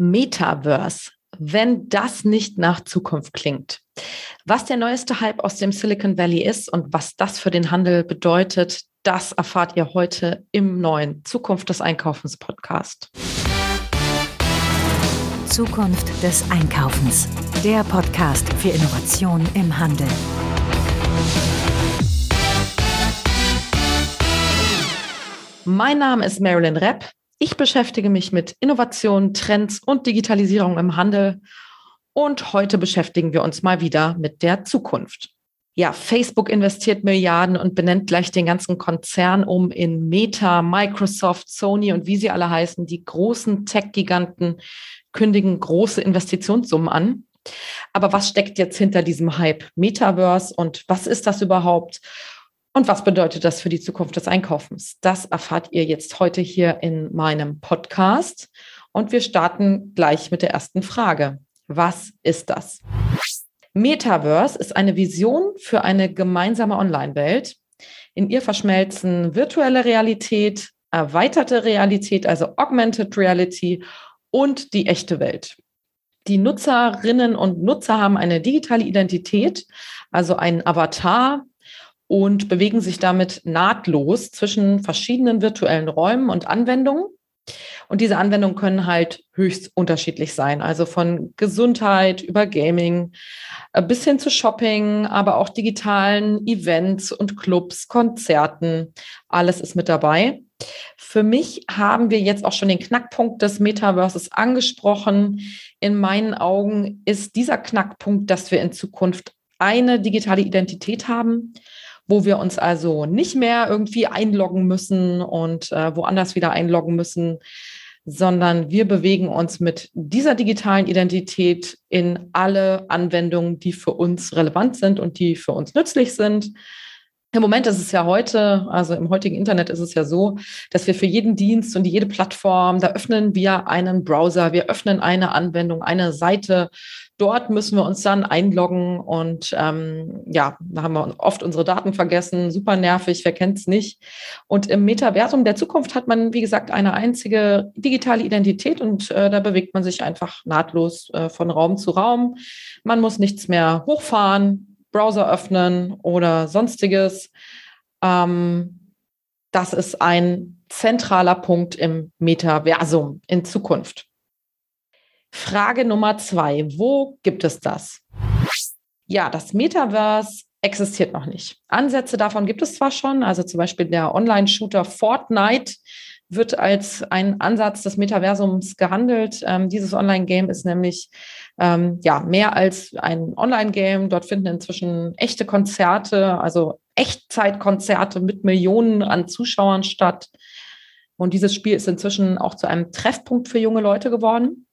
Metaverse, wenn das nicht nach Zukunft klingt. Was der neueste Hype aus dem Silicon Valley ist und was das für den Handel bedeutet, das erfahrt ihr heute im neuen Zukunft des Einkaufens Podcast. Zukunft des Einkaufens. Der Podcast für Innovation im Handel. Mein Name ist Marilyn Repp. Ich beschäftige mich mit Innovation, Trends und Digitalisierung im Handel. Und heute beschäftigen wir uns mal wieder mit der Zukunft. Ja, Facebook investiert Milliarden und benennt gleich den ganzen Konzern um in Meta, Microsoft, Sony und wie sie alle heißen. Die großen Tech-Giganten kündigen große Investitionssummen an. Aber was steckt jetzt hinter diesem Hype Metaverse und was ist das überhaupt? Und was bedeutet das für die Zukunft des Einkaufens? Das erfahrt ihr jetzt heute hier in meinem Podcast. Und wir starten gleich mit der ersten Frage. Was ist das? Metaverse ist eine Vision für eine gemeinsame Online-Welt. In ihr verschmelzen virtuelle Realität, erweiterte Realität, also Augmented Reality und die echte Welt. Die Nutzerinnen und Nutzer haben eine digitale Identität, also einen Avatar, und bewegen sich damit nahtlos zwischen verschiedenen virtuellen Räumen und Anwendungen. Und diese Anwendungen können halt höchst unterschiedlich sein. Also von Gesundheit über Gaming äh, bis hin zu Shopping, aber auch digitalen Events und Clubs, Konzerten. Alles ist mit dabei. Für mich haben wir jetzt auch schon den Knackpunkt des Metaverses angesprochen. In meinen Augen ist dieser Knackpunkt, dass wir in Zukunft eine digitale Identität haben wo wir uns also nicht mehr irgendwie einloggen müssen und äh, woanders wieder einloggen müssen, sondern wir bewegen uns mit dieser digitalen Identität in alle Anwendungen, die für uns relevant sind und die für uns nützlich sind. Im Moment ist es ja heute, also im heutigen Internet ist es ja so, dass wir für jeden Dienst und jede Plattform, da öffnen wir einen Browser, wir öffnen eine Anwendung, eine Seite. Dort müssen wir uns dann einloggen und ähm, ja, da haben wir oft unsere Daten vergessen. Super nervig, wer kennt es nicht? Und im Metaversum der Zukunft hat man, wie gesagt, eine einzige digitale Identität und äh, da bewegt man sich einfach nahtlos äh, von Raum zu Raum. Man muss nichts mehr hochfahren, Browser öffnen oder sonstiges. Ähm, das ist ein zentraler Punkt im Metaversum in Zukunft. Frage Nummer zwei. Wo gibt es das? Ja, das Metaverse existiert noch nicht. Ansätze davon gibt es zwar schon, also zum Beispiel der Online-Shooter Fortnite wird als ein Ansatz des Metaversums gehandelt. Ähm, dieses Online-Game ist nämlich ähm, ja mehr als ein Online-Game. Dort finden inzwischen echte Konzerte, also Echtzeitkonzerte mit Millionen an Zuschauern statt. Und dieses Spiel ist inzwischen auch zu einem Treffpunkt für junge Leute geworden.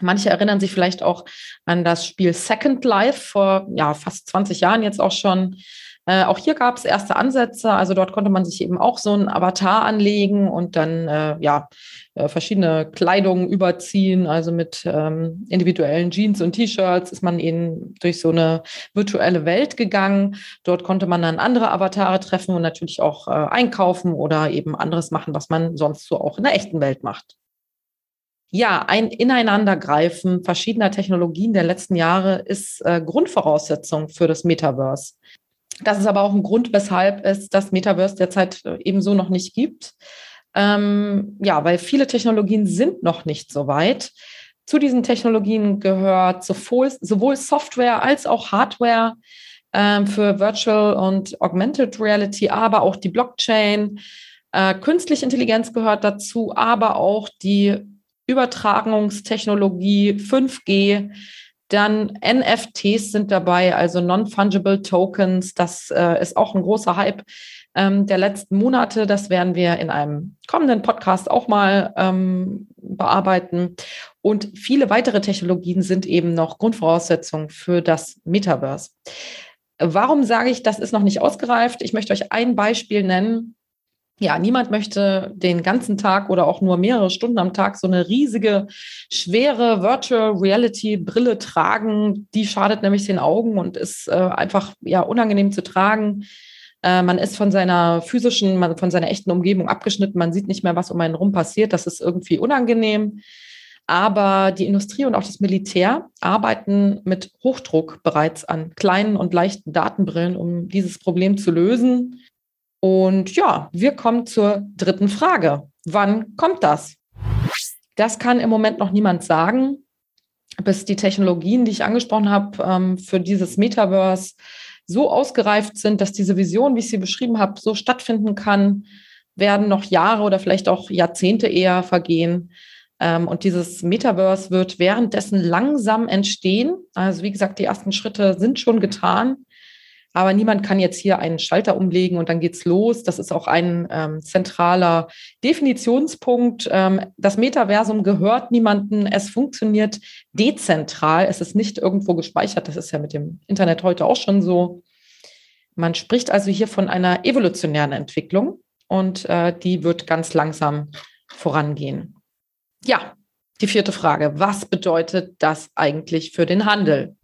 Manche erinnern sich vielleicht auch an das Spiel Second Life vor ja, fast 20 Jahren jetzt auch schon. Äh, auch hier gab es erste Ansätze. Also dort konnte man sich eben auch so ein Avatar anlegen und dann äh, ja äh, verschiedene Kleidungen überziehen. Also mit ähm, individuellen Jeans und T-Shirts ist man eben durch so eine virtuelle Welt gegangen. Dort konnte man dann andere Avatare treffen und natürlich auch äh, einkaufen oder eben anderes machen, was man sonst so auch in der echten Welt macht. Ja, ein Ineinandergreifen verschiedener Technologien der letzten Jahre ist äh, Grundvoraussetzung für das Metaverse. Das ist aber auch ein Grund, weshalb es das Metaverse derzeit äh, ebenso noch nicht gibt. Ähm, ja, weil viele Technologien sind noch nicht so weit. Zu diesen Technologien gehört sowohl, sowohl Software als auch Hardware ähm, für Virtual und Augmented Reality, aber auch die Blockchain. Äh, künstliche Intelligenz gehört dazu, aber auch die Übertragungstechnologie 5G, dann NFTs sind dabei, also Non-Fungible Tokens. Das äh, ist auch ein großer Hype ähm, der letzten Monate. Das werden wir in einem kommenden Podcast auch mal ähm, bearbeiten. Und viele weitere Technologien sind eben noch Grundvoraussetzungen für das Metaverse. Warum sage ich, das ist noch nicht ausgereift? Ich möchte euch ein Beispiel nennen ja, niemand möchte den ganzen Tag oder auch nur mehrere Stunden am Tag so eine riesige, schwere Virtual Reality Brille tragen. Die schadet nämlich den Augen und ist äh, einfach ja unangenehm zu tragen. Äh, man ist von seiner physischen, man, von seiner echten Umgebung abgeschnitten. Man sieht nicht mehr, was um einen rum passiert. Das ist irgendwie unangenehm. Aber die Industrie und auch das Militär arbeiten mit Hochdruck bereits an kleinen und leichten Datenbrillen, um dieses Problem zu lösen. Und ja, wir kommen zur dritten Frage. Wann kommt das? Das kann im Moment noch niemand sagen, bis die Technologien, die ich angesprochen habe, ähm, für dieses Metaverse so ausgereift sind, dass diese Vision, wie ich sie beschrieben habe, so stattfinden kann, werden noch Jahre oder vielleicht auch Jahrzehnte eher vergehen. Ähm, und dieses Metaverse wird währenddessen langsam entstehen. Also wie gesagt, die ersten Schritte sind schon getan. Aber niemand kann jetzt hier einen Schalter umlegen und dann geht's los. Das ist auch ein ähm, zentraler Definitionspunkt. Ähm, das Metaversum gehört niemanden. Es funktioniert dezentral. Es ist nicht irgendwo gespeichert. Das ist ja mit dem Internet heute auch schon so. Man spricht also hier von einer evolutionären Entwicklung und äh, die wird ganz langsam vorangehen. Ja, die vierte Frage. Was bedeutet das eigentlich für den Handel?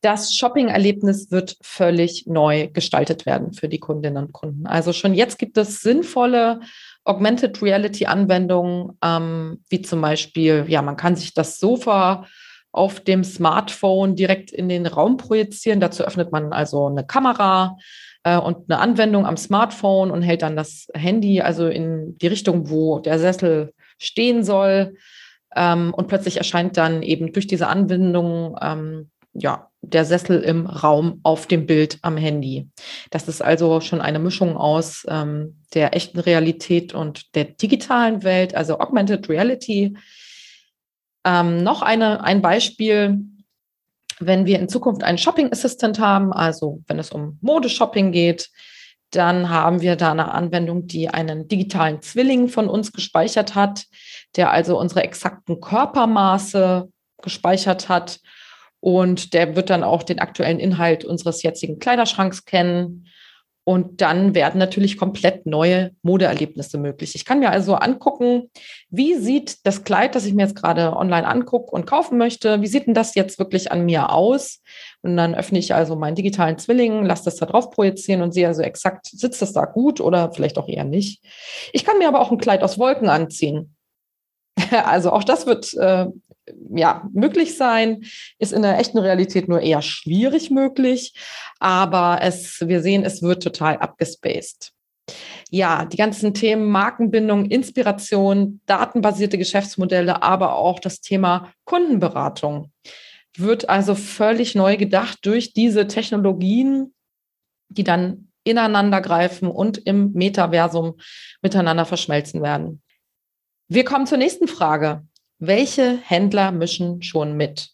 Das Shopping-Erlebnis wird völlig neu gestaltet werden für die Kundinnen und Kunden. Also schon jetzt gibt es sinnvolle Augmented Reality-Anwendungen, ähm, wie zum Beispiel, ja, man kann sich das Sofa auf dem Smartphone direkt in den Raum projizieren. Dazu öffnet man also eine Kamera äh, und eine Anwendung am Smartphone und hält dann das Handy also in die Richtung, wo der Sessel stehen soll. Ähm, und plötzlich erscheint dann eben durch diese Anwendung ähm, ja, der Sessel im Raum auf dem Bild am Handy. Das ist also schon eine Mischung aus ähm, der echten Realität und der digitalen Welt, also Augmented Reality. Ähm, noch eine, ein Beispiel, wenn wir in Zukunft einen Shopping Assistant haben, also wenn es um Modeshopping geht, dann haben wir da eine Anwendung, die einen digitalen Zwilling von uns gespeichert hat, der also unsere exakten Körpermaße gespeichert hat und der wird dann auch den aktuellen Inhalt unseres jetzigen Kleiderschranks kennen. Und dann werden natürlich komplett neue Modeerlebnisse möglich. Ich kann mir also angucken, wie sieht das Kleid, das ich mir jetzt gerade online angucke und kaufen möchte, wie sieht denn das jetzt wirklich an mir aus? Und dann öffne ich also meinen digitalen Zwilling, lasse das da drauf projizieren und sehe also exakt, sitzt das da gut oder vielleicht auch eher nicht. Ich kann mir aber auch ein Kleid aus Wolken anziehen. Also auch das wird äh, ja, möglich sein, ist in der echten Realität nur eher schwierig möglich, aber es, wir sehen, es wird total abgespaced. Ja, die ganzen Themen Markenbindung, Inspiration, datenbasierte Geschäftsmodelle, aber auch das Thema Kundenberatung wird also völlig neu gedacht durch diese Technologien, die dann ineinander greifen und im Metaversum miteinander verschmelzen werden. Wir kommen zur nächsten Frage. Welche Händler mischen schon mit?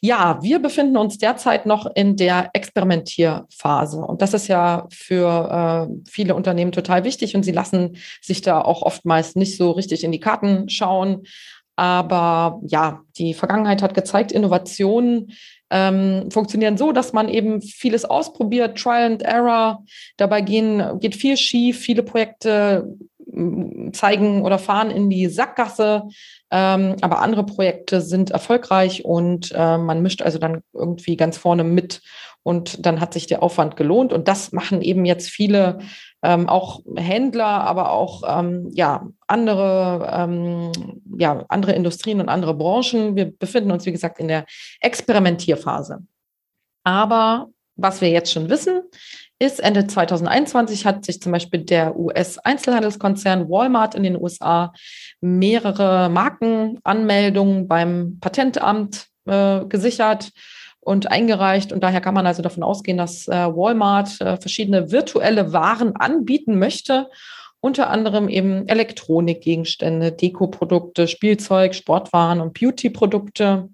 Ja, wir befinden uns derzeit noch in der Experimentierphase. Und das ist ja für äh, viele Unternehmen total wichtig. Und sie lassen sich da auch oftmals nicht so richtig in die Karten schauen. Aber ja, die Vergangenheit hat gezeigt, Innovationen ähm, funktionieren so, dass man eben vieles ausprobiert, Trial and Error. Dabei gehen, geht viel schief. Viele Projekte zeigen oder fahren in die Sackgasse. Ähm, aber andere Projekte sind erfolgreich und äh, man mischt also dann irgendwie ganz vorne mit und dann hat sich der Aufwand gelohnt. Und das machen eben jetzt viele, ähm, auch Händler, aber auch ähm, ja, andere, ähm, ja, andere Industrien und andere Branchen. Wir befinden uns, wie gesagt, in der Experimentierphase. Aber was wir jetzt schon wissen, ist, Ende 2021 hat sich zum Beispiel der US-Einzelhandelskonzern Walmart in den USA mehrere Markenanmeldungen beim Patentamt äh, gesichert und eingereicht. Und daher kann man also davon ausgehen, dass äh, Walmart äh, verschiedene virtuelle Waren anbieten möchte. Unter anderem eben Elektronikgegenstände, Dekoprodukte, Spielzeug, Sportwaren und Beautyprodukte.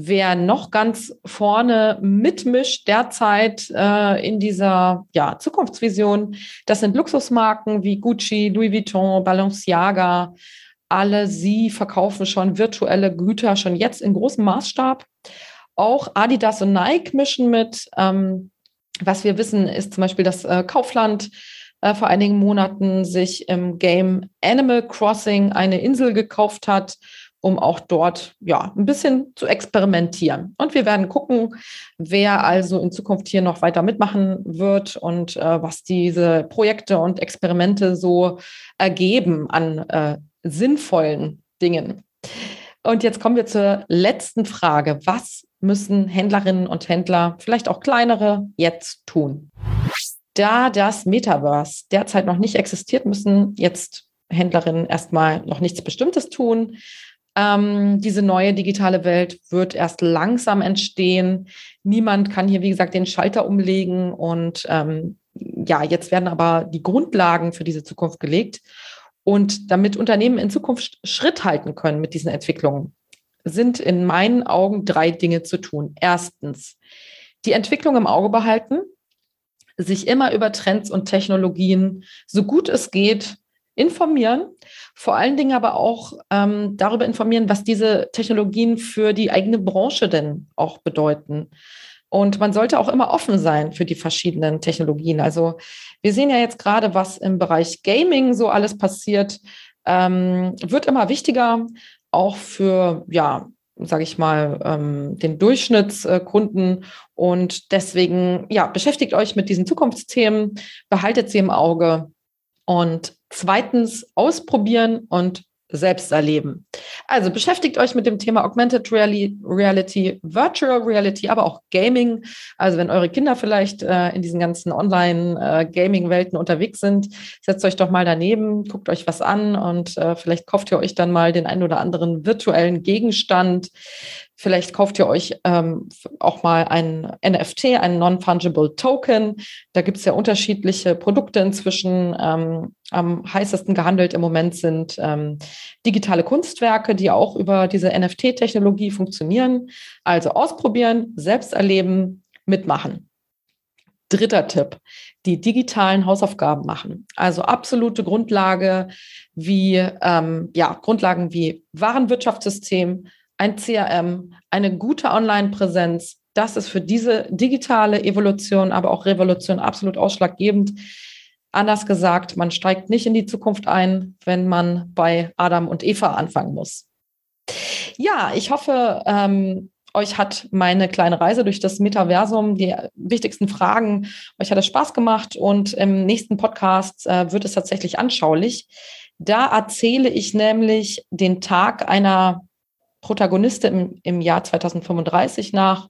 Wer noch ganz vorne mitmischt derzeit äh, in dieser ja, Zukunftsvision, das sind Luxusmarken wie Gucci, Louis Vuitton, Balenciaga. Alle sie verkaufen schon virtuelle Güter schon jetzt in großem Maßstab. Auch Adidas und Nike mischen mit. Ähm, was wir wissen, ist zum Beispiel, dass äh, Kaufland äh, vor einigen Monaten sich im Game Animal Crossing eine Insel gekauft hat um auch dort ja ein bisschen zu experimentieren. Und wir werden gucken, wer also in Zukunft hier noch weiter mitmachen wird und äh, was diese Projekte und Experimente so ergeben an äh, sinnvollen Dingen. Und jetzt kommen wir zur letzten Frage. Was müssen Händlerinnen und Händler, vielleicht auch kleinere, jetzt tun? Da das Metaverse derzeit noch nicht existiert, müssen jetzt Händlerinnen erstmal noch nichts Bestimmtes tun. Ähm, diese neue digitale Welt wird erst langsam entstehen. Niemand kann hier, wie gesagt, den Schalter umlegen. Und ähm, ja, jetzt werden aber die Grundlagen für diese Zukunft gelegt. Und damit Unternehmen in Zukunft Schritt halten können mit diesen Entwicklungen, sind in meinen Augen drei Dinge zu tun. Erstens, die Entwicklung im Auge behalten, sich immer über Trends und Technologien so gut es geht informieren, vor allen Dingen aber auch ähm, darüber informieren, was diese Technologien für die eigene Branche denn auch bedeuten. Und man sollte auch immer offen sein für die verschiedenen Technologien. Also wir sehen ja jetzt gerade, was im Bereich Gaming so alles passiert, ähm, wird immer wichtiger, auch für, ja, sage ich mal, ähm, den Durchschnittskunden. Und deswegen, ja, beschäftigt euch mit diesen Zukunftsthemen, behaltet sie im Auge und zweitens ausprobieren und selbst erleben. Also beschäftigt euch mit dem Thema Augmented Reality, Virtual Reality, aber auch Gaming. Also wenn eure Kinder vielleicht äh, in diesen ganzen Online-Gaming-Welten äh, unterwegs sind, setzt euch doch mal daneben, guckt euch was an und äh, vielleicht kauft ihr euch dann mal den einen oder anderen virtuellen Gegenstand, Vielleicht kauft ihr euch ähm, auch mal ein NFT, einen Non-Fungible Token. Da gibt es ja unterschiedliche Produkte inzwischen. Ähm, am heißesten gehandelt im Moment sind ähm, digitale Kunstwerke, die auch über diese NFT-Technologie funktionieren. Also ausprobieren, selbst erleben, mitmachen. Dritter Tipp, die digitalen Hausaufgaben machen. Also absolute Grundlage wie, ähm, ja, Grundlagen wie Warenwirtschaftssystem, ein CRM, eine gute Online-Präsenz, das ist für diese digitale Evolution, aber auch Revolution absolut ausschlaggebend. Anders gesagt, man steigt nicht in die Zukunft ein, wenn man bei Adam und Eva anfangen muss. Ja, ich hoffe, ähm, euch hat meine kleine Reise durch das Metaversum, die wichtigsten Fragen, euch hat es Spaß gemacht und im nächsten Podcast äh, wird es tatsächlich anschaulich. Da erzähle ich nämlich den Tag einer Protagonistin im, im Jahr 2035 nach.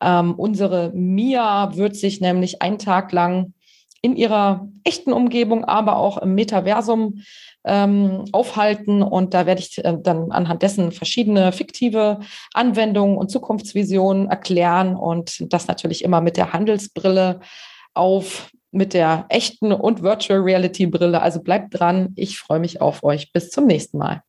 Ähm, unsere Mia wird sich nämlich einen Tag lang in ihrer echten Umgebung, aber auch im Metaversum ähm, aufhalten. Und da werde ich äh, dann anhand dessen verschiedene fiktive Anwendungen und Zukunftsvisionen erklären und das natürlich immer mit der Handelsbrille auf, mit der echten und Virtual Reality Brille. Also bleibt dran. Ich freue mich auf euch. Bis zum nächsten Mal.